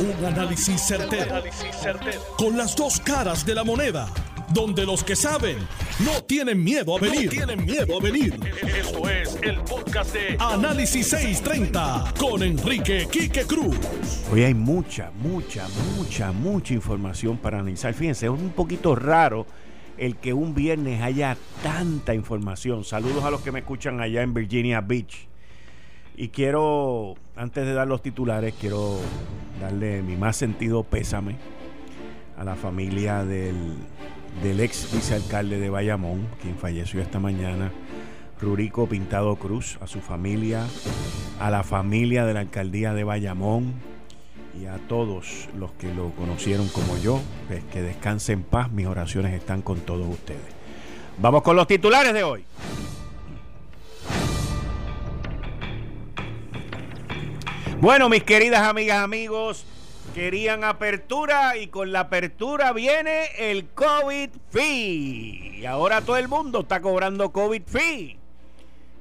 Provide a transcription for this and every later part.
Un análisis certero, Con las dos caras de la moneda. Donde los que saben no tienen miedo a venir. tienen miedo a venir. Esto es el podcast de Análisis 630 con Enrique Quique Cruz. Hoy hay mucha, mucha, mucha, mucha información para analizar. Fíjense, es un poquito raro el que un viernes haya tanta información. Saludos a los que me escuchan allá en Virginia Beach. Y quiero, antes de dar los titulares, quiero darle mi más sentido pésame a la familia del, del ex vicealcalde de Bayamón, quien falleció esta mañana, Rurico Pintado Cruz, a su familia, a la familia de la alcaldía de Bayamón y a todos los que lo conocieron como yo, pues que descansen en paz, mis oraciones están con todos ustedes. Vamos con los titulares de hoy. Bueno, mis queridas amigas, amigos, querían apertura y con la apertura viene el COVID fee. Y ahora todo el mundo está cobrando COVID fee.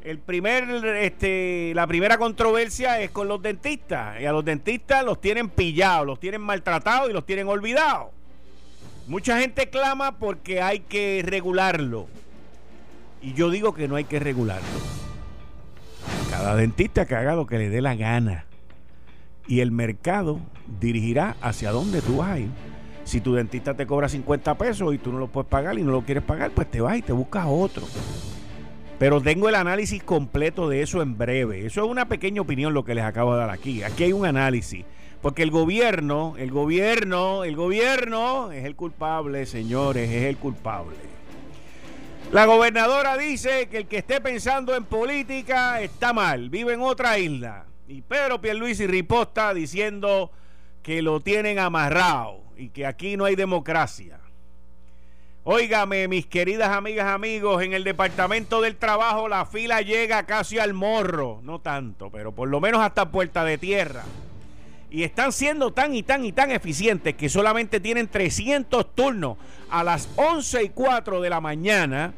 El primer, este, la primera controversia es con los dentistas. Y a los dentistas los tienen pillados, los tienen maltratados y los tienen olvidados. Mucha gente clama porque hay que regularlo. Y yo digo que no hay que regularlo. Cada dentista que haga lo que le dé la gana y el mercado dirigirá hacia dónde tú vas. Si tu dentista te cobra 50 pesos y tú no lo puedes pagar y no lo quieres pagar, pues te vas y te buscas otro. Pero tengo el análisis completo de eso en breve. Eso es una pequeña opinión lo que les acabo de dar aquí. Aquí hay un análisis. Porque el gobierno, el gobierno, el gobierno es el culpable, señores, es el culpable. La gobernadora dice que el que esté pensando en política está mal, vive en otra isla. Y Pedro Pierluisi riposta diciendo que lo tienen amarrado y que aquí no hay democracia. Óigame, mis queridas amigas, amigos, en el Departamento del Trabajo la fila llega casi al morro, no tanto, pero por lo menos hasta Puerta de Tierra. Y están siendo tan y tan y tan eficientes que solamente tienen 300 turnos a las 11 y 4 de la mañana.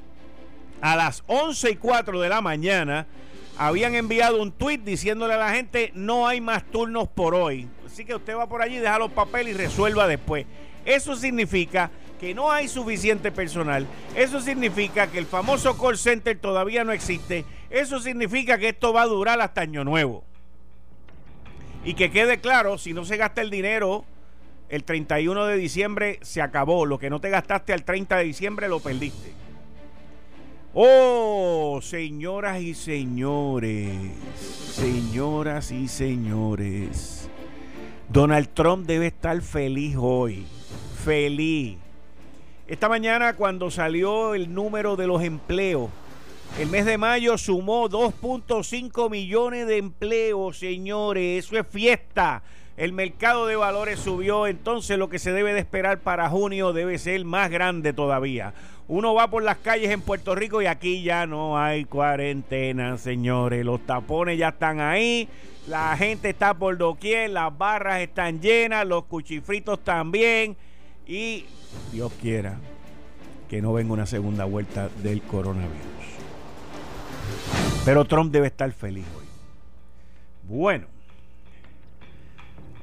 A las 11 y 4 de la mañana habían enviado un tweet diciéndole a la gente no hay más turnos por hoy. Así que usted va por allí, deja los papeles y resuelva después. Eso significa que no hay suficiente personal. Eso significa que el famoso call center todavía no existe. Eso significa que esto va a durar hasta año nuevo. Y que quede claro, si no se gasta el dinero, el 31 de diciembre se acabó. Lo que no te gastaste al 30 de diciembre lo perdiste. Oh, señoras y señores, señoras y señores, Donald Trump debe estar feliz hoy, feliz. Esta mañana cuando salió el número de los empleos, el mes de mayo sumó 2.5 millones de empleos, señores, eso es fiesta. El mercado de valores subió, entonces lo que se debe de esperar para junio debe ser más grande todavía. Uno va por las calles en Puerto Rico y aquí ya no hay cuarentena, señores. Los tapones ya están ahí, la gente está por doquier, las barras están llenas, los cuchifritos también. Y Dios quiera que no venga una segunda vuelta del coronavirus. Pero Trump debe estar feliz hoy. Bueno.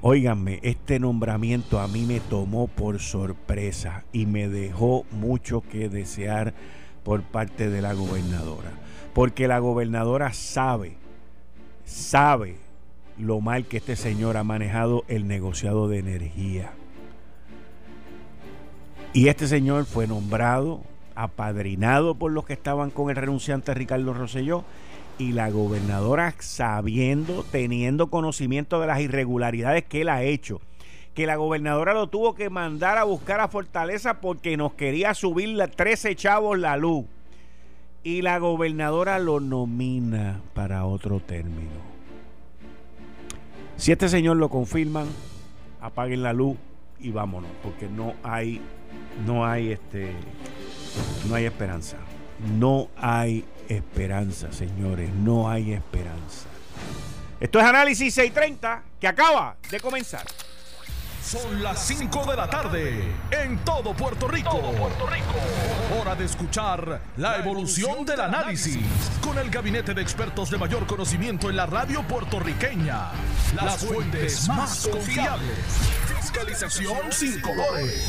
Óiganme, este nombramiento a mí me tomó por sorpresa y me dejó mucho que desear por parte de la gobernadora. Porque la gobernadora sabe, sabe lo mal que este señor ha manejado el negociado de energía. Y este señor fue nombrado, apadrinado por los que estaban con el renunciante Ricardo Rosselló y la gobernadora sabiendo, teniendo conocimiento de las irregularidades que él ha hecho, que la gobernadora lo tuvo que mandar a buscar a Fortaleza porque nos quería subir la 13 chavos la luz. Y la gobernadora lo nomina para otro término. Si este señor lo confirman, apaguen la luz y vámonos, porque no hay, no hay este, no hay esperanza. No hay esperanza, señores. No hay esperanza. Esto es Análisis 630 que acaba de comenzar. Son las 5 de la tarde en todo Puerto Rico. Puerto Rico. Hora de escuchar la evolución del análisis con el gabinete de expertos de mayor conocimiento en la radio puertorriqueña. las fuentes más confiables. Fiscalización sin colores.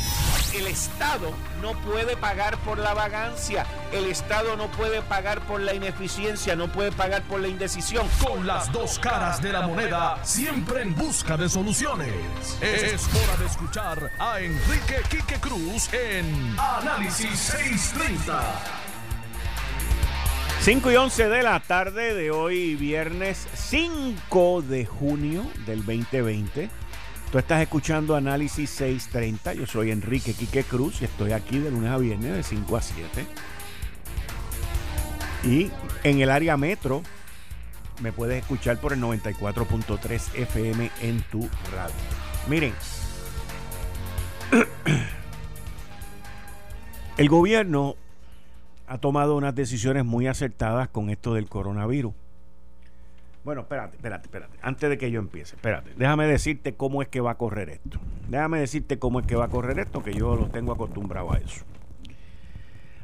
El Estado no puede pagar por la vagancia, el Estado no puede pagar por la ineficiencia, no puede pagar por la indecisión. Con las dos caras de la moneda, siempre en busca de soluciones. Es hora de escuchar a Enrique Quique Cruz en Análisis 630. 5 y 11 de la tarde de hoy, viernes 5 de junio del 2020. Tú estás escuchando Análisis 630. Yo soy Enrique Quique Cruz y estoy aquí de lunes a viernes de 5 a 7. Y en el área metro me puedes escuchar por el 94.3 FM en tu radio. Miren, el gobierno ha tomado unas decisiones muy acertadas con esto del coronavirus. Bueno, espérate, espérate, espérate. Antes de que yo empiece, espérate. Déjame decirte cómo es que va a correr esto. Déjame decirte cómo es que va a correr esto, que yo lo tengo acostumbrado a eso.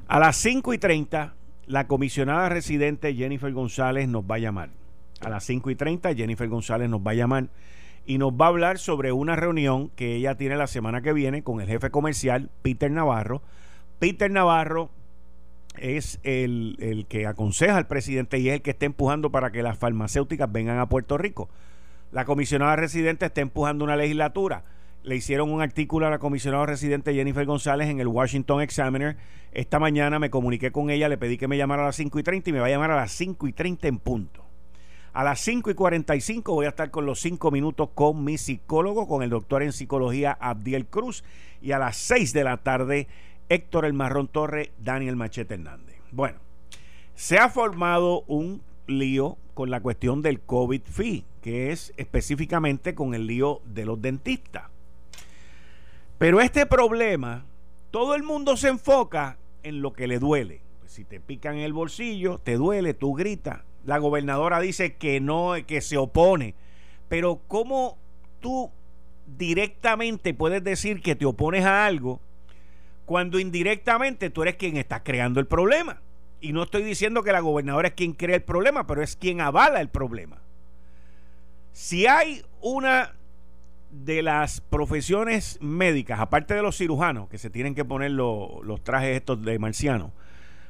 A las 5 y 30, la comisionada residente Jennifer González nos va a llamar. A las 5 y 30, Jennifer González nos va a llamar y nos va a hablar sobre una reunión que ella tiene la semana que viene con el jefe comercial, Peter Navarro. Peter Navarro es el, que aconseja al presidente y es el que está empujando para que las farmacéuticas vengan a Puerto Rico. La comisionada residente está empujando una legislatura. Le hicieron un artículo a la comisionada residente Jennifer González en el Washington Examiner. Esta mañana me comuniqué con ella, le pedí que me llamara a las 5 y 30 y me va a llamar a las 5 y 30 en punto. A las 5 y 45 voy a estar con los 5 minutos con mi psicólogo, con el doctor en psicología Abdiel Cruz. Y a las 6 de la tarde Héctor El Marrón Torre, Daniel Machete Hernández. Bueno, se ha formado un lío con la cuestión del COVID fee, que es específicamente con el lío de los dentistas. Pero este problema, todo el mundo se enfoca en lo que le duele. Pues si te pican el bolsillo, te duele, tú gritas. La gobernadora dice que no, que se opone. Pero ¿cómo tú directamente puedes decir que te opones a algo cuando indirectamente tú eres quien está creando el problema. Y no estoy diciendo que la gobernadora es quien crea el problema, pero es quien avala el problema. Si hay una de las profesiones médicas, aparte de los cirujanos, que se tienen que poner los trajes estos de marciano,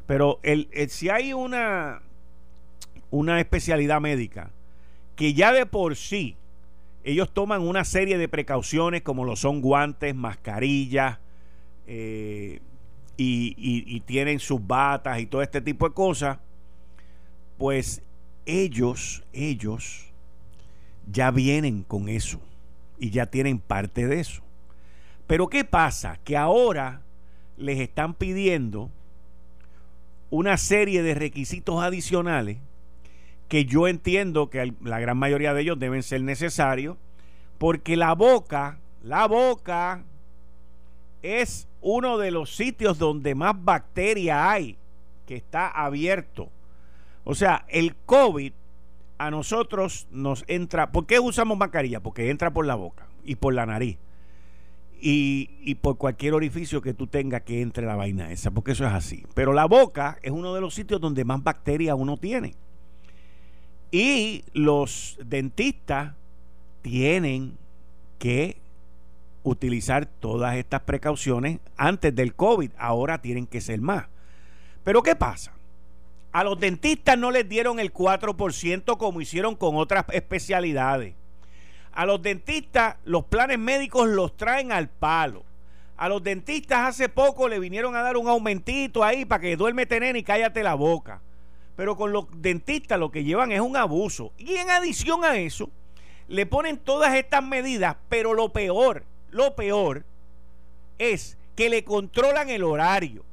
pero el, si hay una, una especialidad médica que ya de por sí ellos toman una serie de precauciones como lo son guantes, mascarillas, eh, y, tienen sus batas y todo este tipo de cosas, pues ellos, ellos ya vienen con eso y ya tienen parte de eso. Pero ¿qué pasa? Que ahora les están pidiendo una serie de requisitos adicionales que yo entiendo que la gran mayoría de ellos deben ser necesarios porque la boca, la boca es uno de los sitios donde más bacteria hay, que está abierto. O sea, el COVID a nosotros nos entra. ¿Por qué usamos mascarilla? Porque entra por la boca y por la nariz. Y, y, por cualquier orificio que tú tengas que entre la vaina esa, porque eso es así. Pero la boca es uno de los sitios donde más bacteria uno tiene. Y los dentistas tienen que utilizar todas estas precauciones antes del COVID. Ahora tienen que ser más. Pero ¿qué pasa? A los dentistas no les dieron el 4% como hicieron con otras especialidades. A los dentistas los planes médicos los traen al palo. A los dentistas hace poco le vinieron a dar un aumentito ahí para que duerme tener y cállate la boca. Pero con los dentistas lo que llevan es un abuso. Y en adición a eso, le ponen todas estas medidas, pero lo peor, lo peor es que le controlan el horario,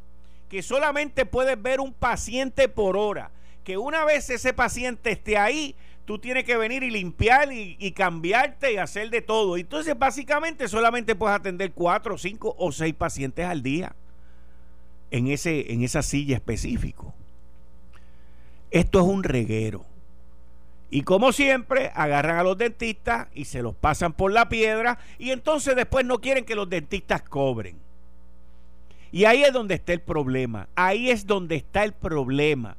que solamente puedes ver un paciente por hora, que una vez ese paciente esté ahí, tú tienes que venir y limpiar y, cambiarte y hacer de todo. Entonces, básicamente, solamente puedes atender cuatro, cinco o seis pacientes al día en, ese, en esa silla específico. Esto es un reguero. Y como siempre, agarran a los dentistas y se los pasan por la piedra y entonces después no quieren que los dentistas cobren. Y ahí es donde está el problema. Ahí es donde está el problema.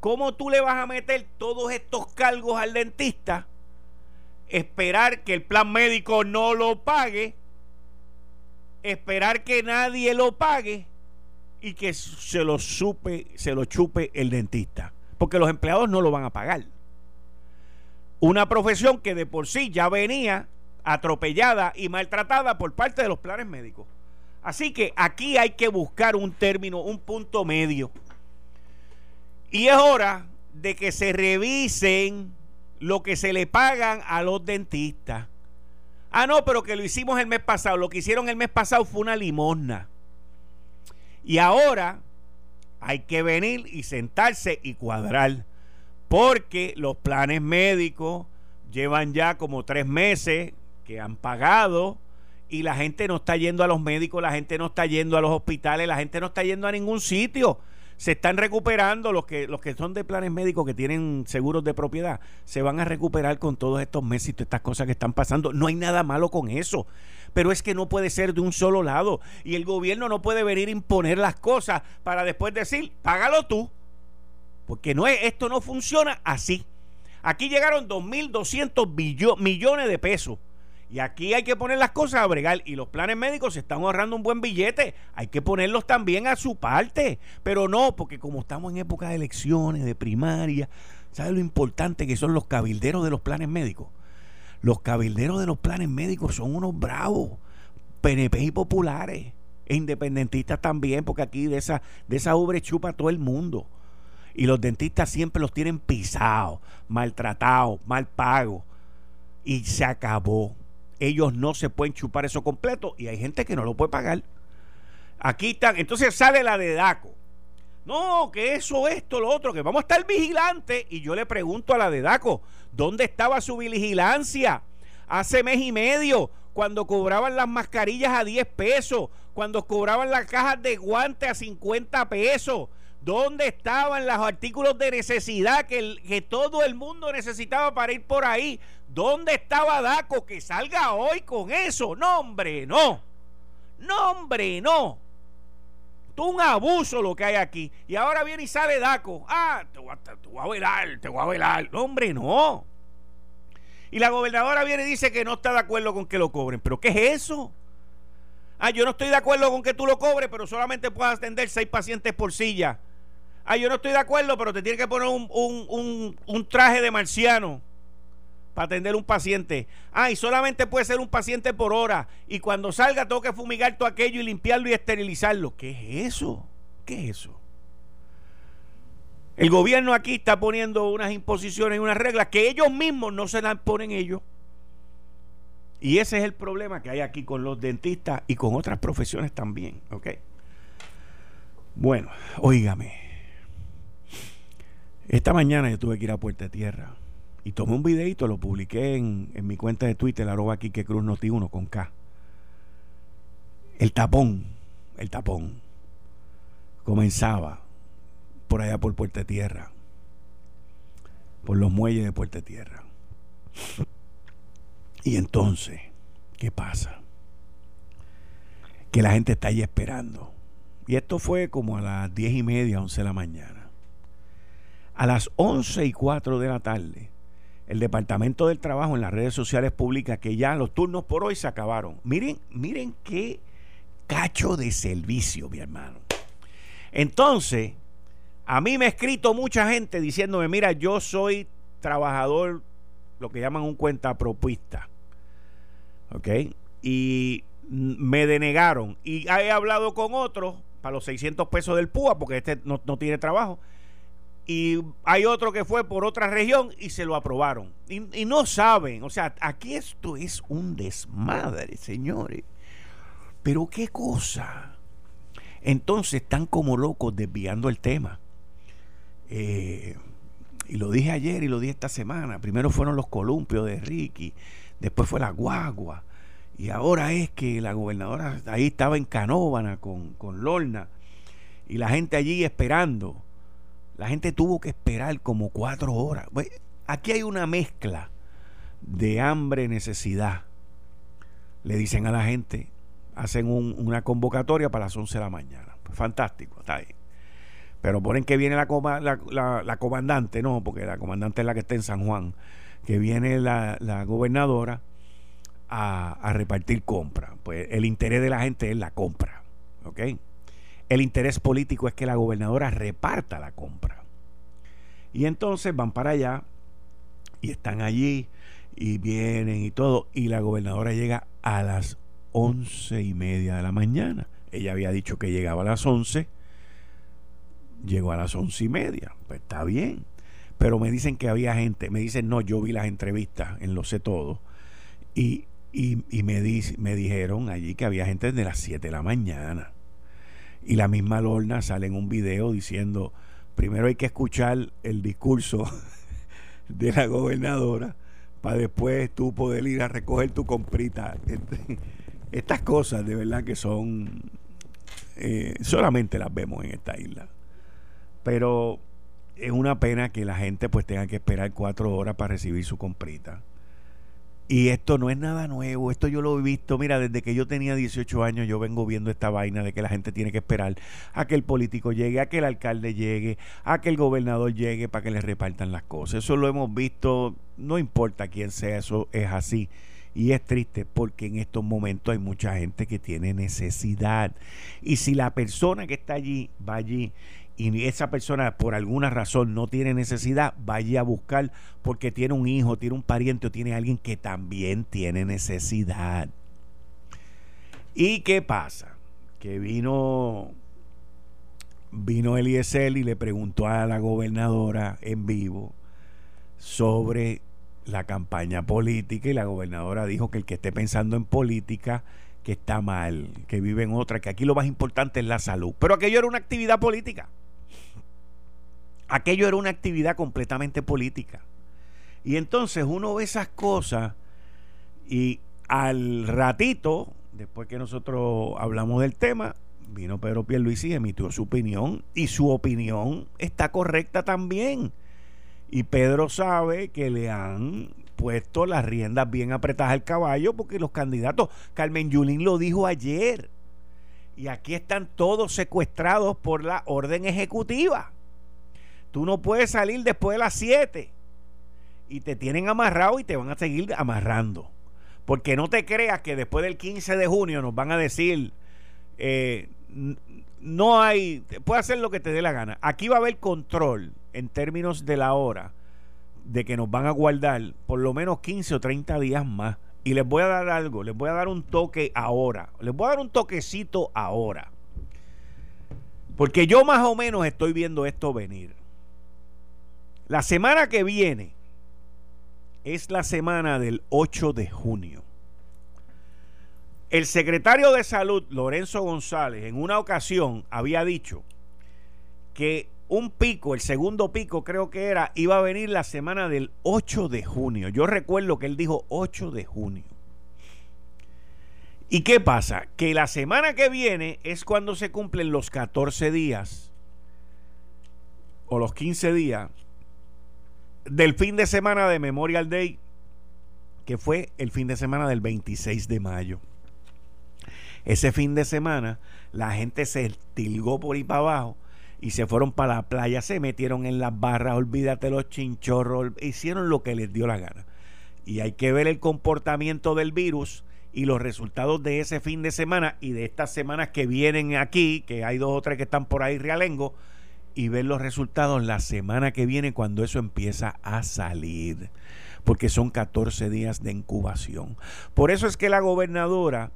¿Cómo tú le vas a meter todos estos cargos al dentista esperar que el plan médico no lo pague, esperar que nadie lo pague y que se lo supe, se lo chupe el dentista, porque los empleados no lo van a pagar. Una profesión que de por sí ya venía atropellada y maltratada por parte de los planes médicos. Así que aquí hay que buscar un término, un punto medio. Y es hora de que se revisen lo que se le pagan a los dentistas. Ah, no, pero que lo hicimos el mes pasado. Lo que hicieron el mes pasado fue una limosna. Y ahora hay que venir y sentarse y cuadrar. Porque los planes médicos llevan ya como tres meses que han pagado y la gente no está yendo a los médicos, la gente no está yendo a los hospitales, la gente no está yendo a ningún sitio. Se están recuperando los que los que son de planes médicos que tienen seguros de propiedad, se van a recuperar con todos estos meses y todas estas cosas que están pasando. No hay nada malo con eso. Pero es que no puede ser de un solo lado y el gobierno no puede venir a imponer las cosas para después decir, "Págalo tú." Porque no es esto no funciona así. Aquí llegaron 2200 millones de pesos y aquí hay que poner las cosas a bregar. Y los planes médicos se están ahorrando un buen billete. Hay que ponerlos también a su parte. Pero no, porque como estamos en época de elecciones, de primaria, ¿sabe lo importante que son los cabilderos de los planes médicos? Los cabilderos de los planes médicos son unos bravos, PNP y populares, e independentistas también, porque aquí de esa, de esa ubre chupa todo el mundo. Y los dentistas siempre los tienen pisados, maltratados, mal pagos. Y se acabó ellos no se pueden chupar eso completo y hay gente que no lo puede pagar. Aquí están, entonces sale la de DACO. No, que eso, esto, lo otro, que vamos a estar vigilantes. Y yo le pregunto a la de DACO, ¿dónde estaba su vigilancia? Hace mes y medio, cuando cobraban las mascarillas a 10 pesos, cuando cobraban las cajas de guantes a 50 pesos. ¿Dónde estaban los artículos de necesidad que, todo el mundo necesitaba para ir por ahí? ¿Dónde estaba Daco que salga hoy con eso? No, hombre, no. No, hombre, no. Tú un abuso lo que hay aquí. Y ahora viene y sale Daco. Ah, te voy, a, te velar, te voy a velar. No, hombre, no. Y la gobernadora viene y dice que no está de acuerdo con que lo cobren. ¿Pero qué es eso? Ah, yo no estoy de acuerdo con que tú lo cobres, pero solamente puedes atender seis pacientes por silla. Ah, yo no estoy de acuerdo, pero te tiene que poner un, un, un traje de marciano para atender un paciente. Ah, y solamente puede ser un paciente por hora. Y cuando salga tengo que fumigar todo aquello y limpiarlo y esterilizarlo. ¿Qué es eso? ¿Qué es eso? El gobierno aquí está poniendo unas imposiciones y unas reglas que ellos mismos no se las ponen ellos. Y ese es el problema que hay aquí con los dentistas y con otras profesiones también. ¿Ok? Bueno, óigame. Esta mañana yo tuve que ir a Puerta Tierra y tomé un videito, lo publiqué en, mi cuenta de Twitter, arroba Quique Cruz Noti 1 con K. El tapón, el tapón, comenzaba por allá por Puerta Tierra, por los muelles de Puerta Tierra. Y entonces, ¿qué pasa? Que la gente está ahí esperando. Y esto fue como a las diez y media, once de la mañana. A las once y cuatro de la tarde, el Departamento del Trabajo en las redes sociales publica que ya los turnos por hoy se acabaron. Miren, miren qué cacho de servicio, mi hermano. Entonces, a mí me ha escrito mucha gente diciéndome, mira, yo soy trabajador, lo que llaman un cuenta propuesta. ¿Ok? Y me denegaron. Y he hablado con otros para los 600 pesos del PUA, porque este no, no tiene trabajo y hay otro que fue por otra región y se lo aprobaron. Y, no saben, o sea, aquí esto es un desmadre, señores. Pero qué cosa. Entonces están como locos desviando el tema. Eh, y lo dije ayer y lo dije esta semana. Primero fueron los columpios de Ricky, después fue la guagua. Y ahora es que la gobernadora ahí estaba en Canóvana con, con Lorna. Y la gente allí esperando la gente tuvo que esperar como cuatro horas. Aquí hay una mezcla de hambre, necesidad. Le dicen a la gente, hacen una convocatoria para las 11 de la mañana. Pues fantástico, está ahí. Pero ponen que viene la, comandante, no, porque la comandante es la que está en San Juan. que viene la, gobernadora a, repartir compra. Pues el interés de la gente es la compra. ¿Ok? El interés político es que la gobernadora reparta la compra. Y entonces van para allá y están allí y vienen y todo. Y la gobernadora llega a las once y media de la mañana. Ella había dicho que llegaba a las once. Llegó a las once y media. Pues está bien. Pero me dicen que había gente. Me dicen, no, yo vi las entrevistas en Lo Sé Todo. Y, y, y me, me dijeron allí que había gente desde las 7 de la mañana. Y la misma Lorna sale en un video diciendo, primero hay que escuchar el discurso de la gobernadora para después tú poder ir a recoger tu comprita. Estas cosas de verdad que son, eh, solamente las vemos en esta isla. Pero es una pena que la gente pues tenga que esperar cuatro horas para recibir su comprita. Y esto no es nada nuevo, esto yo lo he visto, mira, desde que yo tenía 18 años yo vengo viendo esta vaina de que la gente tiene que esperar a que el político llegue, a que el alcalde llegue, a que el gobernador llegue para que le repartan las cosas. Eso lo hemos visto, no importa quién sea, eso es así. Y es triste porque en estos momentos hay mucha gente que tiene necesidad. Y si la persona que está allí va allí y esa persona por alguna razón no tiene necesidad, vaya a buscar porque tiene un hijo, tiene un pariente o tiene alguien que también tiene necesidad. ¿Y qué pasa? Que vino vino Eliezer y le preguntó a la gobernadora en vivo sobre la campaña política y la gobernadora dijo que el que esté pensando en política que está mal, que vive en otra, que aquí lo más importante es la salud. Pero aquello era una actividad política. Aquello era una actividad completamente política. Y entonces uno ve esas cosas y al ratito, después que nosotros hablamos del tema, vino Pedro Pierluisi y emitió su opinión y su opinión está correcta también. Y Pedro sabe que le han puesto las riendas bien apretadas al caballo porque los candidatos, Carmen Yulín lo dijo ayer, y aquí están todos secuestrados por la orden ejecutiva. Tú no puedes salir después de las 7 y te tienen amarrado y te van a seguir amarrando. Porque no te creas que después del 15 de junio nos van a decir, eh, no hay, puede hacer lo que te dé la gana. Aquí va a haber control en términos de la hora de que nos van a guardar por lo menos 15 o 30 días más. Y les voy a dar algo, les voy a dar un toque ahora. Les voy a dar un toquecito ahora. Porque yo más o menos estoy viendo esto venir. La semana que viene es la semana del 8 de junio. El secretario de Salud, Lorenzo González, en una ocasión había dicho que un pico, el segundo pico creo que era, iba a venir la semana del 8 de junio. Yo recuerdo que él dijo 8 de junio. ¿Y qué pasa? Que la semana que viene es cuando se cumplen los 14 días o los 15 días del fin de semana de Memorial Day, que fue el fin de semana del 26 de mayo. Ese fin de semana la gente se tilgó por ahí para abajo y se fueron para la playa, se metieron en las barras, olvídate los chinchorros, hicieron lo que les dio la gana. Y hay que ver el comportamiento del virus y los resultados de ese fin de semana y de estas semanas que vienen aquí, que hay dos o tres que están por ahí realengo, y ver los resultados la semana que viene cuando eso empieza a salir, porque son 14 días de incubación. Por eso es que la gobernadora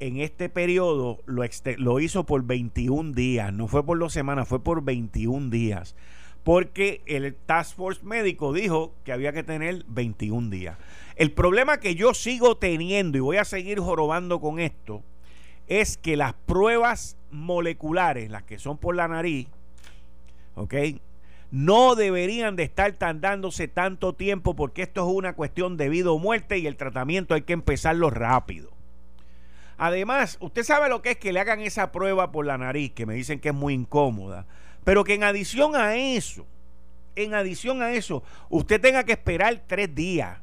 en este periodo lo, lo hizo por 21 días, no fue por dos semanas, fue por 21 días, porque el Task Force médico dijo que había que tener 21 días. El problema que yo sigo teniendo y voy a seguir jorobando con esto es que las pruebas moleculares, las que son por la nariz, ¿ok? No deberían de estar tardándose tanto tiempo porque esto es una cuestión de vida o muerte y el tratamiento hay que empezarlo rápido. Además, usted sabe lo que es que le hagan esa prueba por la nariz, que me dicen que es muy incómoda, pero que en adición a eso, en adición a eso, usted tenga que esperar tres días,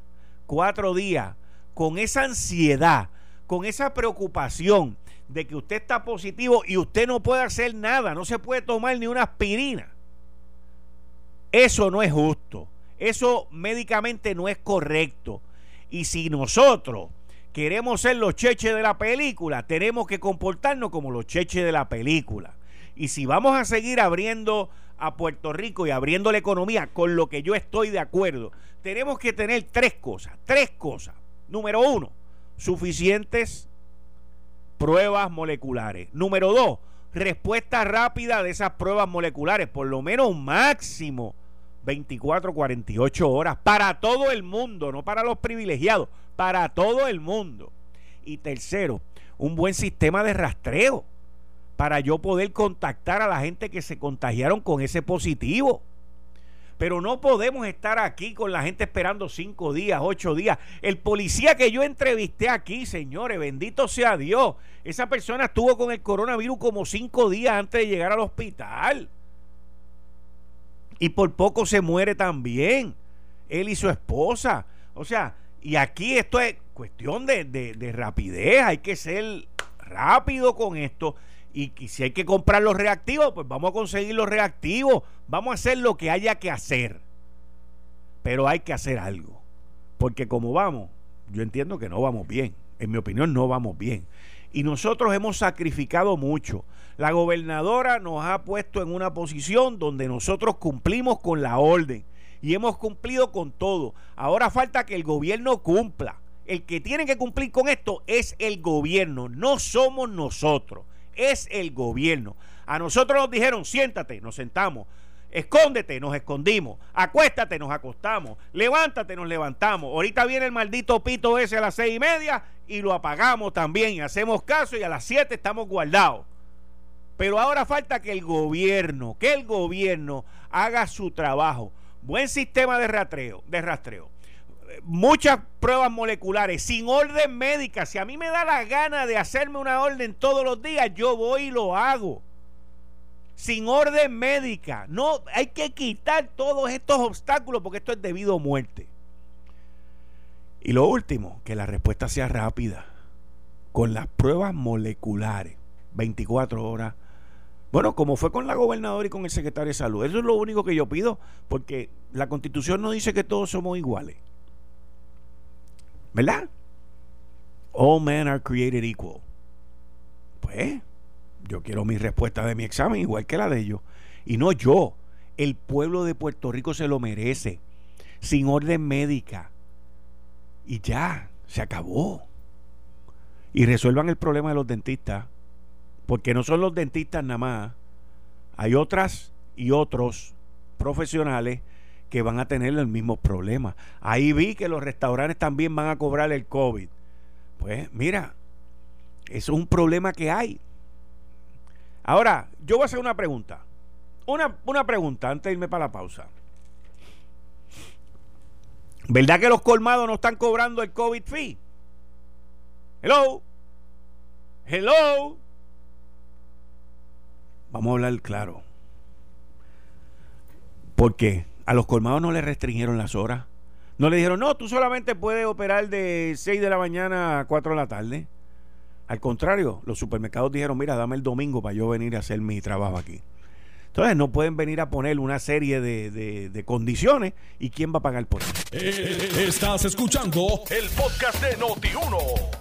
cuatro días, con esa ansiedad, con esa preocupación de que usted está positivo y usted no puede hacer nada, no se puede tomar ni una aspirina. Eso no es justo. Eso médicamente no es correcto. Y si nosotros queremos ser los cheches de la película, tenemos que comportarnos como los cheches de la película. Y si vamos a seguir abriendo a Puerto Rico y abriendo la economía, con lo que yo estoy de acuerdo, tenemos que tener tres cosas, tres cosas. Número uno, suficientes pruebas moleculares. Número dos, respuesta rápida de esas pruebas moleculares, por lo menos máximo 24, 48 horas para todo el mundo, no para los privilegiados, para todo el mundo. Y tercero, un buen sistema de rastreo para yo poder contactar a la gente que se contagiaron con ese positivo. Pero no podemos estar aquí con la gente esperando cinco días, ocho días. El policía que yo entrevisté aquí, señores, bendito sea Dios. Esa persona estuvo con el coronavirus como cinco días antes de llegar al hospital. Y por poco se muere también. Él y su esposa. O sea, y aquí esto es cuestión de, de rapidez. Hay que ser rápido con esto. Y, si hay que comprar los reactivos, pues vamos a conseguir los reactivos. Vamos a hacer lo que haya que hacer. Pero hay que hacer algo. Porque como vamos, yo entiendo que no vamos bien. En mi opinión, no vamos bien. Y nosotros hemos sacrificado mucho. La gobernadora nos ha puesto en una posición donde nosotros cumplimos con la orden. Y hemos cumplido con todo. Ahora falta que el gobierno cumpla. El que tiene que cumplir con esto es el gobierno, no somos nosotros es el gobierno. A nosotros nos dijeron, siéntate, nos sentamos. Escóndete, nos escondimos. Acuéstate, nos acostamos. Levántate, nos levantamos. Ahorita viene el maldito pito ese a las seis y media y lo apagamos también y hacemos caso y a las siete estamos guardados. Pero ahora falta que el gobierno, que el gobierno haga su trabajo. Buen sistema de rastreo, de rastreo muchas pruebas moleculares sin orden médica. Si a mí me da la gana de hacerme una orden todos los días, yo voy y lo hago. Sin orden médica. No, hay que quitar todos estos obstáculos porque esto es debido a muerte. Y lo último, que la respuesta sea rápida. Con las pruebas moleculares. 24 horas. Bueno, como fue con la gobernadora y con el secretario de salud. Eso es lo único que yo pido, porque la constitución no dice que todos somos iguales. ¿Verdad? All men are created equal. Pues yo quiero mi respuesta de mi examen igual que la de ellos. Y no yo. El pueblo de Puerto Rico se lo merece. Sin orden médica. Y ya, se acabó. Y resuelvan el problema de los dentistas. Porque no son los dentistas nada más. Hay otras y otros profesionales que van a tener el mismo problema. Ahí vi que los restaurantes también van a cobrar el COVID. Pues mira, es un problema que hay. Ahora, yo voy a hacer una pregunta. Una, una pregunta antes de irme para la pausa. ¿Verdad que los colmados no están cobrando el COVID fee? Hello. Hello. Vamos a hablar claro. ¿Por qué? A los colmados no le restringieron las horas. No le dijeron, no, tú solamente puedes operar de 6 de la mañana a 4 de la tarde. Al contrario, los supermercados dijeron, mira, dame el domingo para yo venir a hacer mi trabajo aquí. Entonces no pueden venir a poner una serie de, condiciones y quién va a pagar por eso. Eh, estás escuchando el podcast de Noti1.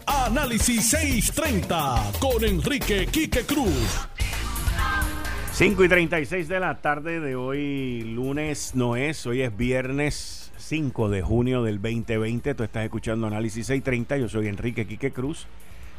Análisis 630 con Enrique Quique Cruz. 5 y 36 de la tarde de hoy, lunes no es, hoy es viernes 5 de junio del 2020. Tú estás escuchando Análisis 630, yo soy Enrique Quique Cruz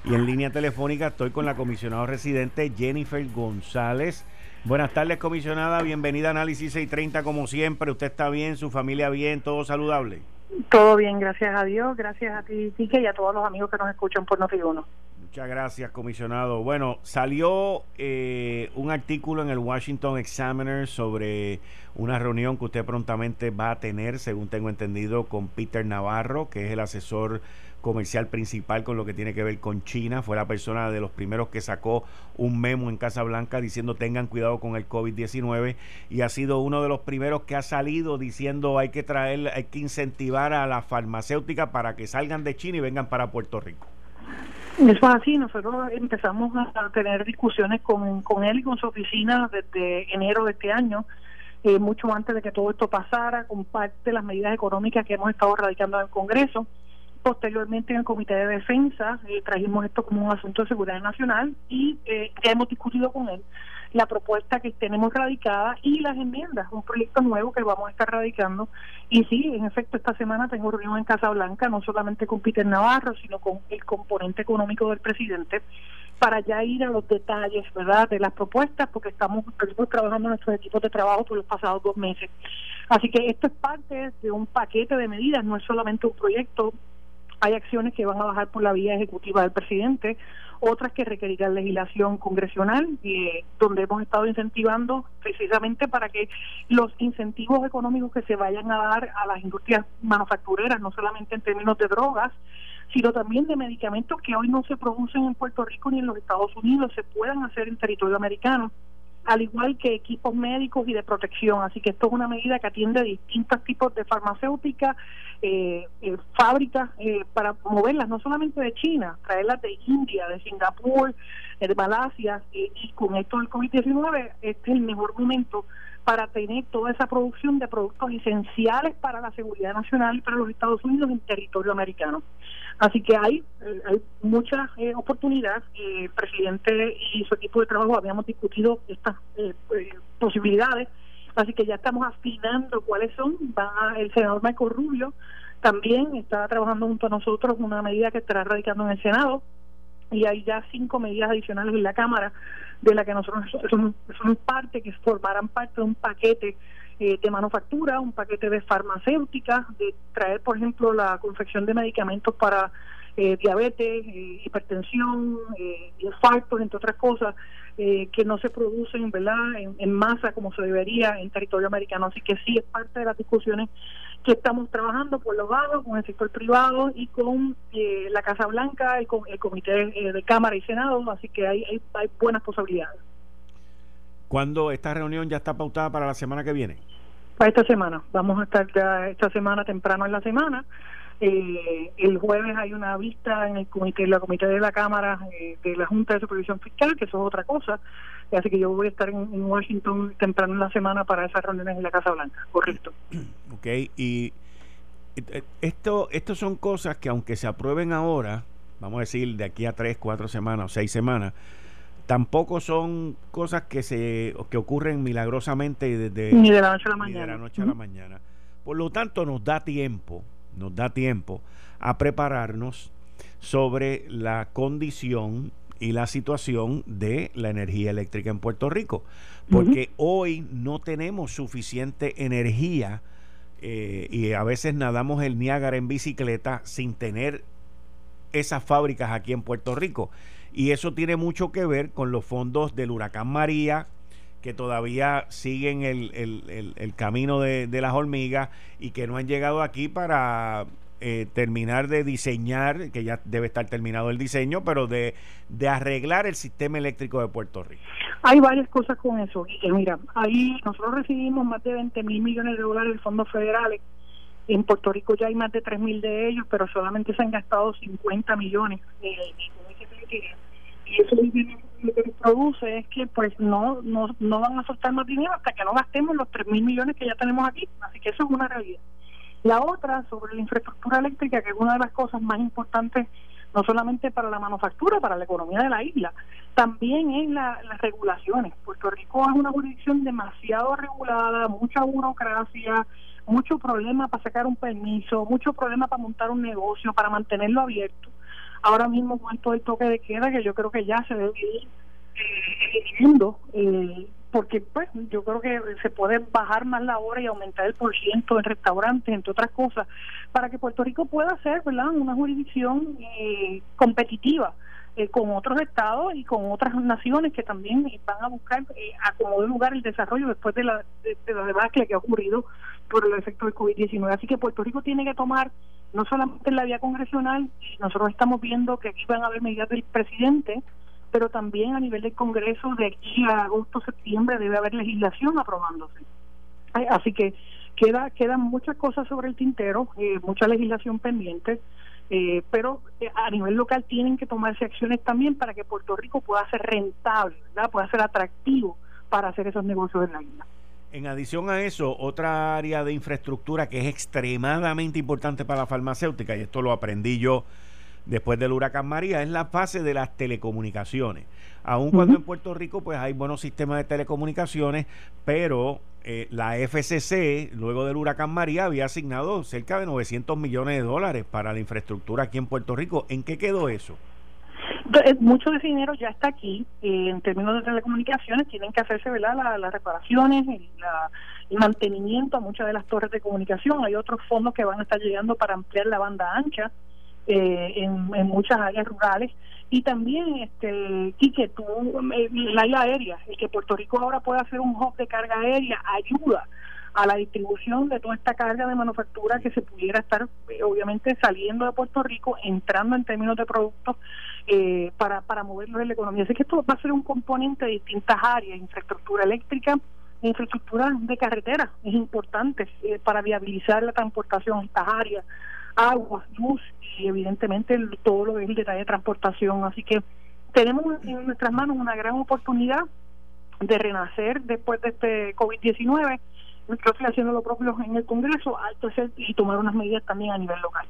y en línea telefónica estoy con la comisionada residente Jennifer González. Buenas tardes, comisionada, bienvenida a Análisis 630 como siempre. ¿Usted está bien, su familia bien, todo saludable? Todo bien, gracias a Dios, gracias a ti, Quique, y a todos los amigos que nos escuchan por Noti1. Muchas gracias, comisionado. Bueno, salió eh, un artículo en el Washington Examiner sobre una reunión que usted prontamente va a tener, según tengo entendido, con Peter Navarro, que es el asesor comercial principal con lo que tiene que ver con China. Fue la persona de los primeros que sacó un memo en Casa Blanca diciendo tengan cuidado con el COVID-19 y ha sido uno de los primeros que ha salido diciendo hay que traer, hay que incentivar a la farmacéutica para que salgan de China y vengan para Puerto Rico. Eso es así, nosotros empezamos a tener discusiones con, con él y con su oficina desde enero de este año eh, mucho antes de que todo esto pasara, con parte de las medidas económicas que hemos estado radicando en el Congreso. Posteriormente en el Comité de Defensa eh, trajimos esto como un asunto de seguridad nacional y eh, ya hemos discutido con él la propuesta que tenemos radicada y las enmiendas, un proyecto nuevo que vamos a estar radicando. Y sí, en efecto, esta semana tengo reunión en Casa Blanca, no solamente con Peter Navarro, sino con el componente económico del presidente, para ya ir a los detalles, ¿verdad?, de las propuestas, porque estamos, estamos trabajando nuestros equipos de trabajo por los pasados dos meses. Así que esto es parte de un paquete de medidas, no es solamente un proyecto, hay acciones que van a bajar por la vía ejecutiva del presidente, otras que requerirán legislación congresional, eh, donde hemos estado incentivando precisamente para que los incentivos económicos que se vayan a dar a las industrias manufactureras, no solamente en términos de drogas, sino también de medicamentos que hoy no se producen en Puerto Rico ni en los Estados Unidos, se puedan hacer en territorio americano al igual que equipos médicos y de protección. Así que esto es una medida que atiende a distintos tipos de farmacéuticas, eh, eh, fábricas, eh, para moverlas no solamente de China, traerlas de India, de Singapur, de Malasia, y con esto del COVID-19, este es el mejor momento para tener toda esa producción de productos esenciales para la seguridad nacional y para los Estados Unidos en territorio americano. Así que hay, eh, hay muchas eh, oportunidades. Eh, el presidente y su equipo de trabajo habíamos discutido estas posibilidades, así que ya estamos afinando cuáles son. Va el senador Michael Rubio también está trabajando junto a nosotros una medida que estará radicando en el Senado y hay ya cinco medidas adicionales en la Cámara de la que nosotros somos, parte, que formarán parte de un paquete eh, de manufactura, un paquete de farmacéutica, de traer, por ejemplo, la confección de medicamentos para eh, diabetes, eh, hipertensión, eh, infartos, entre otras cosas, que no se producen ¿verdad? En, masa como se debería en territorio americano. Así que sí es parte de las discusiones que estamos trabajando por los lados, con el sector privado y con la Casa Blanca, el, el Comité de Cámara y Senado, así que hay, hay, hay buenas posibilidades. ¿Cuándo esta reunión ya está pautada para la semana que viene? Para esta semana. Vamos a estar ya esta semana temprano en la semana eh, el jueves hay una vista en el comité, la comité de la Cámara eh, de la Junta de Supervisión Fiscal, que eso es otra cosa. Así que yo voy a estar en, Washington temprano en la semana para esas reuniones en la Casa Blanca, correcto. Ok, y esto, esto son cosas que aunque se aprueben ahora, vamos a decir de aquí a tres, cuatro semanas o seis semanas, tampoco son cosas que se que ocurren milagrosamente desde ni de la noche a la mañana. de la noche a la mañana. Por lo tanto, nos da tiempo nos da tiempo a prepararnos sobre la condición y la situación de la energía eléctrica en Puerto Rico, porque hoy no tenemos suficiente energía eh, y a veces nadamos el Niágara en bicicleta sin tener esas fábricas aquí en Puerto Rico. Y eso tiene mucho que ver con los fondos del huracán María, que todavía siguen el, el, el, camino de, las hormigas y que no han llegado aquí para eh, terminar de diseñar, que ya debe estar terminado el diseño, pero de, de arreglar el sistema eléctrico de Puerto Rico. Hay varias cosas con eso. Y mira, ahí nosotros recibimos más de 20 mil millones de dólares de fondos federales. En Puerto Rico ya hay más de 3 mil de ellos, pero solamente se han gastado 50 millones. Y eso lo que produce es que pues no, no, no van a soltar más dinero hasta que no gastemos los 3 mil millones que ya tenemos aquí. Así que eso es una realidad. La otra, sobre la infraestructura eléctrica, que es una de las cosas más importantes, no solamente para la manufactura, para la economía de la isla, también es la, las regulaciones. Puerto Rico es una jurisdicción demasiado regulada, mucha burocracia, mucho problema para sacar un permiso, mucho problema para montar un negocio, para mantenerlo abierto ahora mismo con todo el toque de queda que yo creo que ya se debe ir eh, eh, porque pues yo creo que se puede bajar más la hora y aumentar el porciento en restaurantes, entre otras cosas, para que Puerto Rico pueda ser ¿verdad? una jurisdicción eh, competitiva eh, con otros estados y con otras naciones que también van a buscar eh, a como lugar el desarrollo después de la, de, la debacle que ha ocurrido por el efecto del COVID-19. Así que Puerto Rico tiene que tomar no solamente en la vía congresional, nosotros estamos viendo que aquí van a haber medidas del presidente, pero también a nivel del Congreso de aquí a agosto, septiembre debe haber legislación aprobándose. Así que queda quedan muchas cosas sobre el tintero, eh, mucha legislación pendiente, eh, pero eh, a nivel local tienen que tomarse acciones también para que Puerto Rico pueda ser rentable, pueda ser atractivo para hacer esos negocios en la isla. En adición a eso, otra área de infraestructura que es extremadamente importante para la farmacéutica, y esto lo aprendí yo después del huracán María, es la fase de las telecomunicaciones. Aun cuando en Puerto Rico pues hay buenos sistemas de telecomunicaciones, pero eh, la FCC, luego del huracán María, había asignado cerca de 900 millones de dólares para la infraestructura aquí en Puerto Rico. ¿En qué quedó eso? Eh, mucho de ese dinero ya está aquí eh, en términos de telecomunicaciones tienen que hacerse ¿verdad? las reparaciones y el mantenimiento a muchas de las torres de comunicación hay otros fondos que van a estar llegando para ampliar la banda ancha eh, en, muchas áreas rurales y también este Quique tú la área aérea el que Puerto Rico ahora pueda hacer un hub de carga aérea ayuda a la distribución de toda esta carga de manufactura que se pudiera estar eh, obviamente saliendo de Puerto Rico, entrando en términos de productos eh, para, para moverlos en la economía. Así que esto va a ser un componente de distintas áreas, infraestructura eléctrica, infraestructura de carretera, es importante eh, para viabilizar la transportación en estas áreas, agua, luz y evidentemente todo lo que es el detalle de transportación. Así que tenemos en nuestras manos una gran oportunidad de renacer después de este COVID-19 yo estoy haciendo lo propio en el Congreso y tomar unas medidas también a nivel local.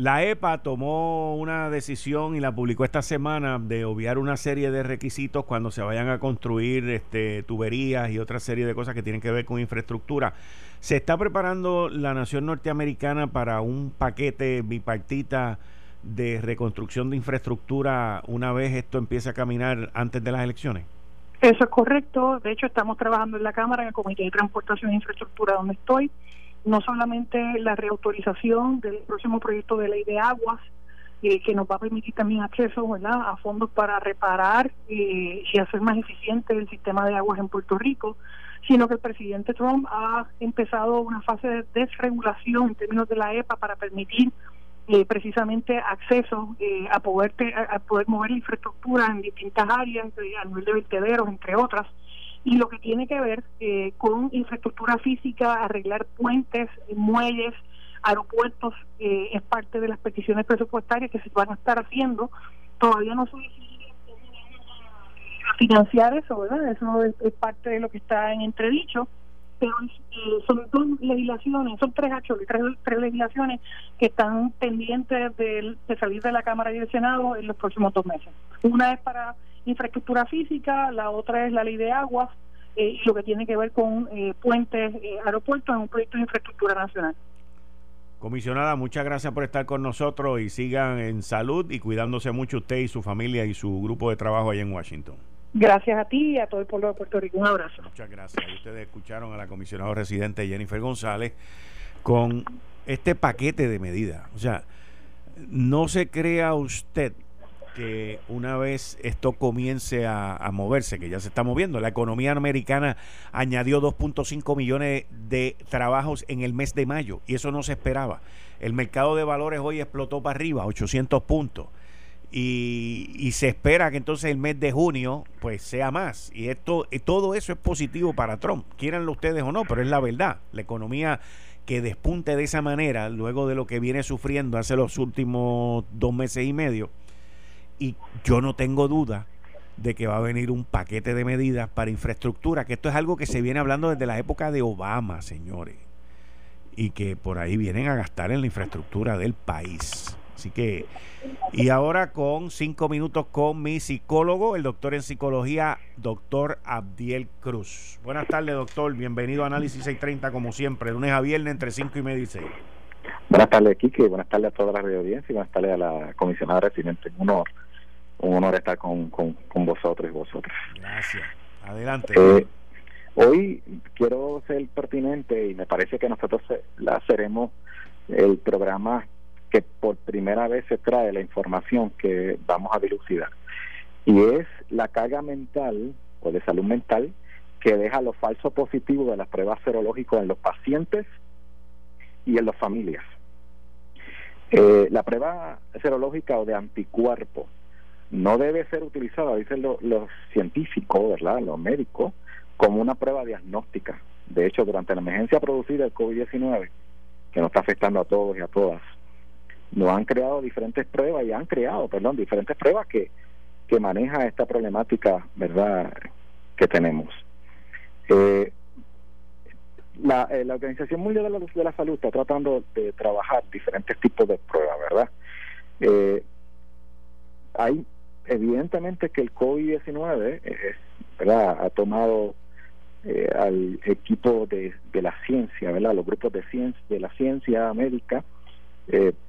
La EPA tomó una decisión y la publicó esta semana de obviar una serie de requisitos cuando se vayan a construir este, tuberías y otra serie de cosas que tienen que ver con infraestructura. ¿Se está preparando la nación norteamericana para un paquete bipartita de reconstrucción de infraestructura una vez esto empiece a caminar antes de las elecciones? Eso es correcto. De hecho, estamos trabajando en la Cámara, en el Comité de Transportación e Infraestructura, donde estoy. No solamente la reautorización del próximo proyecto de ley de aguas, eh, que nos va a permitir también acceso ¿verdad? a fondos para reparar eh, y hacer más eficiente el sistema de aguas en Puerto Rico, sino que el presidente Trump ha empezado una fase de desregulación en términos de la EPA para permitir eh, precisamente acceso eh, a, poder a, poder mover la infraestructura en distintas áreas, eh, a nivel de vertederos, entre otras, y lo que tiene que ver con infraestructura física, arreglar puentes, muelles, aeropuertos, es parte de las peticiones presupuestarias que se van a estar haciendo. Todavía no son a financiar eso, ¿verdad? Eso es parte de lo que está en entredicho pero eh, son dos legislaciones, son tres tres, legislaciones que están pendientes de, salir de la Cámara y del Senado en los próximos dos meses. Una es para infraestructura física, la otra es la ley de aguas eh, y lo que tiene que ver con eh, puentes, aeropuertos en un proyecto de infraestructura nacional. Comisionada, muchas gracias por estar con nosotros y sigan en salud y cuidándose mucho usted y su familia y su grupo de trabajo allá en Washington. Gracias a ti y a todo el pueblo de Puerto Rico. Un abrazo. Muchas gracias. Ustedes escucharon a la comisionada residente Jennifer González con este paquete de medidas. O sea, no se crea usted que una vez esto comience a, moverse, que ya se está moviendo, la economía americana añadió 2.5 millones de trabajos en el mes de mayo y eso no se esperaba. El mercado de valores hoy explotó para arriba, 800 puntos y, se espera que entonces el mes de junio pues sea más y esto y todo eso es positivo para Trump quieranlo ustedes o no pero es la verdad la economía que despunte de esa manera luego de lo que viene sufriendo hace los últimos dos meses y medio y yo no tengo duda de que va a venir un paquete de medidas para infraestructura que esto es algo que se viene hablando desde la época de Obama señores y que por ahí vienen a gastar en la infraestructura del país Así que, y ahora con cinco minutos con mi psicólogo, el doctor en psicología, doctor Abdiel Cruz. Buenas tardes, doctor. Bienvenido a Análisis 630, como siempre, lunes a viernes entre cinco y media y seis. Buenas tardes, Kike. Buenas tardes a toda la audiencia y buenas tardes a la comisionada residente. Honor, un honor estar con, con, vosotros y vosotras. Gracias. Adelante. Eh, hoy quiero ser pertinente y me parece que nosotros la haremos el programa que por primera vez se trae la información que vamos a dilucidar. Y es la carga mental o de salud mental que deja los falsos positivos de las pruebas serológicas en los pacientes y en las familias. Eh, la prueba serológica o de anticuerpo no debe ser utilizada, dicen los, los científicos, ¿verdad? los médicos, como una prueba diagnóstica. De hecho, durante la emergencia producida del COVID-19, que nos está afectando a todos y a todas, nos han creado diferentes pruebas y han creado, perdón, diferentes pruebas que, que maneja esta problemática, ¿verdad?, que tenemos. Eh, la, eh, la Organización Mundial de la, de la, Salud está tratando de trabajar diferentes tipos de pruebas, ¿verdad? Eh, hay evidentemente que el COVID-19 ¿verdad? ha tomado al equipo de, la ciencia. Los grupos de ciencia, de la ciencia médica,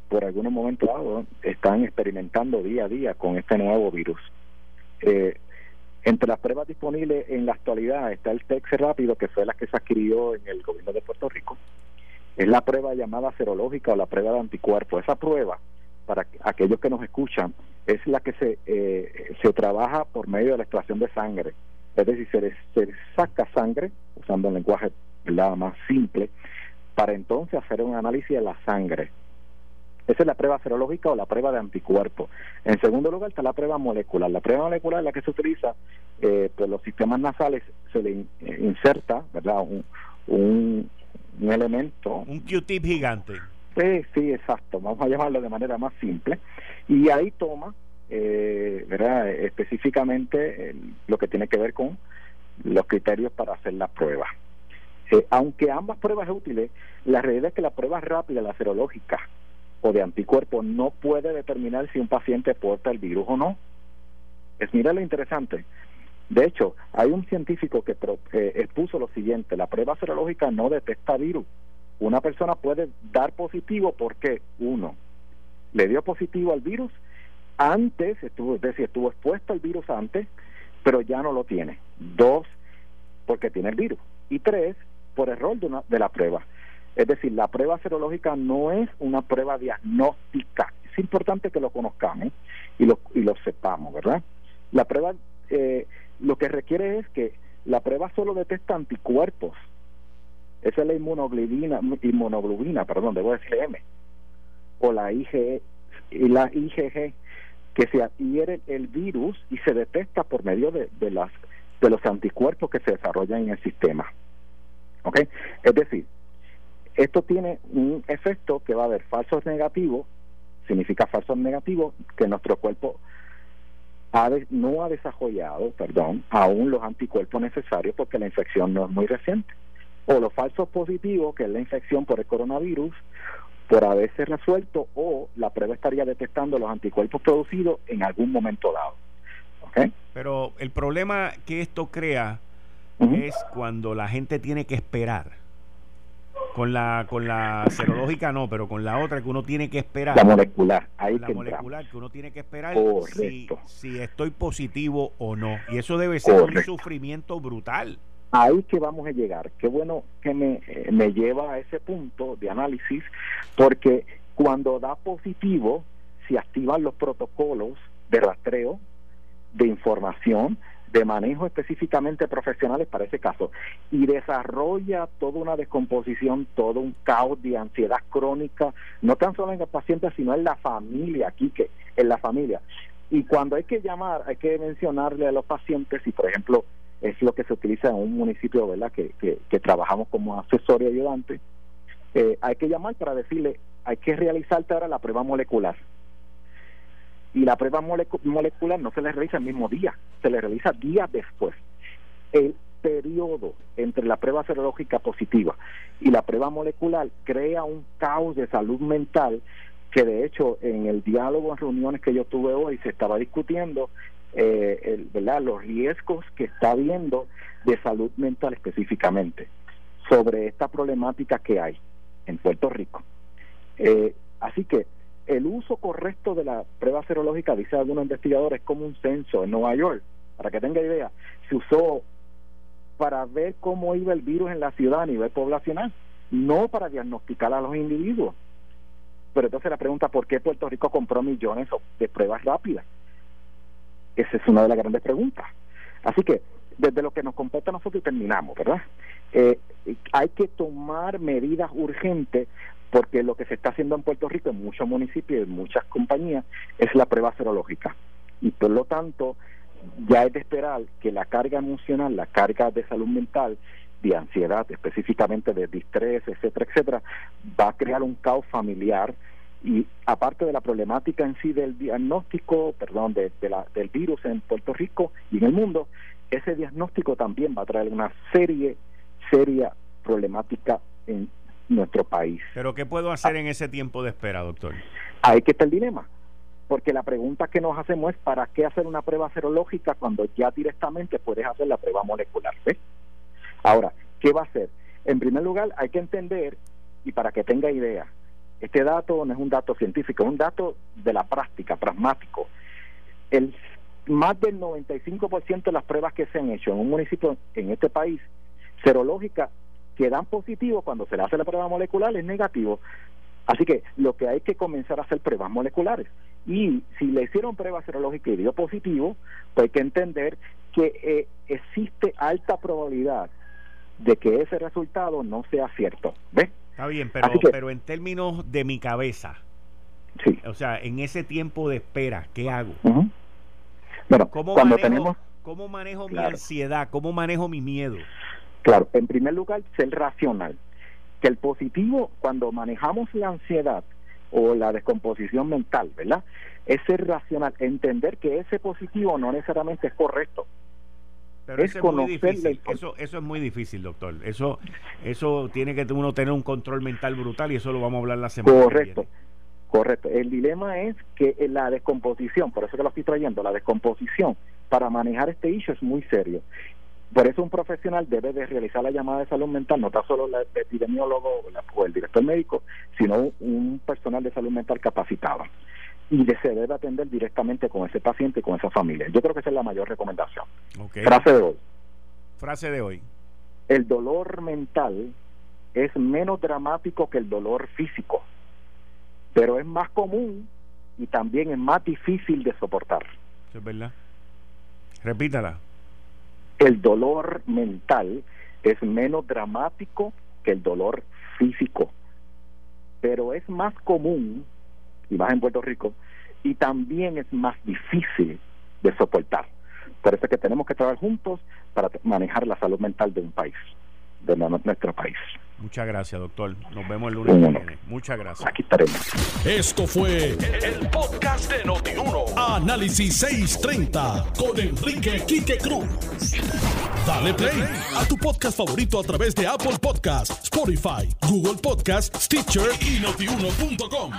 por algún momento dado, están experimentando día a día con este nuevo virus. Eh, entre las pruebas disponibles en la actualidad está el TEX rápido, que fue la que se adquirió en el gobierno de Puerto Rico. Es la prueba llamada serológica o la prueba de anticuerpos. Esa prueba, para aquellos que nos escuchan, es la que se, eh, se trabaja por medio de la extracción de sangre. Es decir, se, se saca sangre, usando un lenguaje más simple, para entonces hacer un análisis de la sangre. Esa es la prueba serológica o la prueba de anticuerpos. En segundo lugar está la prueba molecular. La prueba molecular es la que se utiliza eh, los sistemas nasales, se le eh, inserta, ¿verdad? Un, un, elemento. Un Q-tip gigante. Sí, sí, exacto. Vamos a llamarlo de manera más simple. Y ahí toma, eh, ¿verdad? Específicamente lo que tiene que ver con los criterios para hacer la prueba. Eh, aunque ambas pruebas útiles, la realidad es que la prueba rápida, la serológica, o de anticuerpos no puede determinar si un paciente porta el virus o no. Es mira lo interesante. De hecho, hay un científico que eh, expuso lo siguiente, la prueba serológica no detecta virus. Una persona puede dar positivo porque, uno, le dio positivo al virus antes, estuvo, es decir, estuvo expuesto al virus antes, pero ya no lo tiene. Dos, porque tiene el virus. Y tres, por error de, una, de la prueba. Es decir, la prueba serológica no es una prueba diagnóstica. Es importante que lo conozcamos y lo, y lo sepamos, ¿verdad? La prueba, eh, lo que requiere es que la prueba solo detecta anticuerpos. Esa es la inmunoglobina, inmunoglobina perdón, debo decir M. O la IgE y la IgG, que se adhiere el virus y se detecta por medio de, de, las, de los anticuerpos que se desarrollan en el sistema. ¿Ok? Es decir, esto tiene un efecto que va a haber falsos negativos, significa falsos negativos, que nuestro cuerpo ha no ha desarrollado, perdón, aún los anticuerpos necesarios porque la infección no es muy reciente. O los falsos positivos, que es la infección por el coronavirus, por haberse resuelto o la prueba estaría detectando los anticuerpos producidos en algún momento dado. ¿Okay? Pero el problema que esto crea es cuando la gente tiene que esperar con la, con la serológica no, pero con la otra que uno tiene que esperar. La molecular, ahí La molecular que uno tiene que esperar si, si, estoy positivo o no. Y eso debe ser un sufrimiento brutal. Ahí que vamos a llegar. Qué bueno que me, eh, me lleva a ese punto de análisis, porque cuando da positivo, se activan los protocolos de rastreo, de información, de manejo específicamente profesionales para ese caso y desarrolla toda una descomposición, todo un caos de ansiedad crónica, no tan solo en el paciente, sino en la familia, aquí que en la familia. Y cuando hay que llamar, hay que mencionarle a los pacientes, y por ejemplo es lo que se utiliza en un municipio, ¿verdad? Que, que, trabajamos como asesor y ayudante, eh, hay que llamar para decirle, hay que realizarte ahora la prueba molecular y la prueba molecular no se le realiza el mismo día, se le realiza días después. El periodo entre la prueba serológica positiva y la prueba molecular crea un caos de salud mental que de hecho en el diálogo en reuniones que yo tuve hoy se estaba discutiendo eh, el, ¿verdad? los riesgos que está habiendo de salud mental específicamente sobre esta problemática que hay en Puerto Rico. Eh, así que el uso correcto de la prueba serológica, dice algunos investigadores, como un censo en Nueva York. Para que tenga idea, se usó para ver cómo iba el virus en la ciudad a nivel poblacional, no para diagnosticar a los individuos. Pero entonces la pregunta, ¿por qué Puerto Rico compró millones de pruebas rápidas? Esa es una de las grandes preguntas. Así que, desde lo que nos compete a nosotros terminamos, ¿verdad? Eh, hay que tomar medidas urgentes porque lo que se está haciendo en Puerto Rico, en muchos municipios, y en muchas compañías, es la prueba serológica. Y por lo tanto, ya es de esperar que la carga emocional, la carga de salud mental, de ansiedad, específicamente de distrés, etcétera, etcétera, va a crear un caos familiar y aparte de la problemática en sí del diagnóstico, perdón, de, la, del virus en Puerto Rico y en el mundo, ese diagnóstico también va a traer una serie seria problemática en nuestro país. Pero ¿qué puedo hacer en ese tiempo de espera, doctor? Ahí que está el dilema, porque la pregunta que nos hacemos es ¿para qué hacer una prueba serológica cuando ya directamente puedes hacer la prueba molecular? ¿ves? Ahora, ¿qué va a hacer? En primer lugar, hay que entender, y para que tenga idea, este dato no es un dato científico, es un dato de la práctica, pragmático. El más del 95% de las pruebas que se han hecho en un municipio en este país, serológica, que dan positivo cuando se le hace la prueba molecular es negativo. Así que lo que hay que comenzar a hacer pruebas moleculares. Y si le hicieron prueba serológica y dio positivo, pues hay que entender que eh, existe alta probabilidad de que ese resultado no sea cierto. ¿Ves? Está bien, pero, pero en términos de mi cabeza, sí. o sea, en ese tiempo de espera, ¿qué hago? Bueno, ¿Cómo cuando manejo, tenemos... ¿Cómo manejo mi ansiedad? ¿Cómo manejo mi miedo? Claro, en primer lugar, ser racional. Que el positivo, cuando manejamos la ansiedad o la descomposición mental, ¿verdad? Es ser racional, entender que ese positivo no necesariamente es correcto. Pero es eso es muy difícil. Eso, eso es muy difícil, doctor. Eso, eso tiene que uno tener un control mental brutal y eso lo vamos a hablar la semana Correcto. Correcto. El dilema es que la descomposición, por eso que lo estoy trayendo, la descomposición para manejar este issue es muy serio. Por eso un profesional debe de realizar la llamada de salud mental, no está solo el epidemiólogo o el director médico, sino un personal de salud mental capacitado. Y se debe atender directamente con ese paciente y con esa familia. Yo creo que esa es la mayor recomendación. Frase de hoy. Frase de hoy. El dolor mental es menos dramático que el dolor físico pero es más común y también es más difícil de soportar. Es verdad. Repítala. El dolor mental es menos dramático que el dolor físico, pero es más común, y más en Puerto Rico, y también es más difícil de soportar. Por eso es que tenemos que trabajar juntos para manejar la salud mental de un país, de nuestro país. Muchas gracias, doctor. Nos vemos el lunes. Muchas gracias. Aquí estaremos. Esto fue el, podcast de Notiuno. Análisis 630 con Enrique Quique Cruz. Dale play a tu podcast favorito a través de Apple Podcasts, Spotify, Google Podcasts, Stitcher y notiuno.com.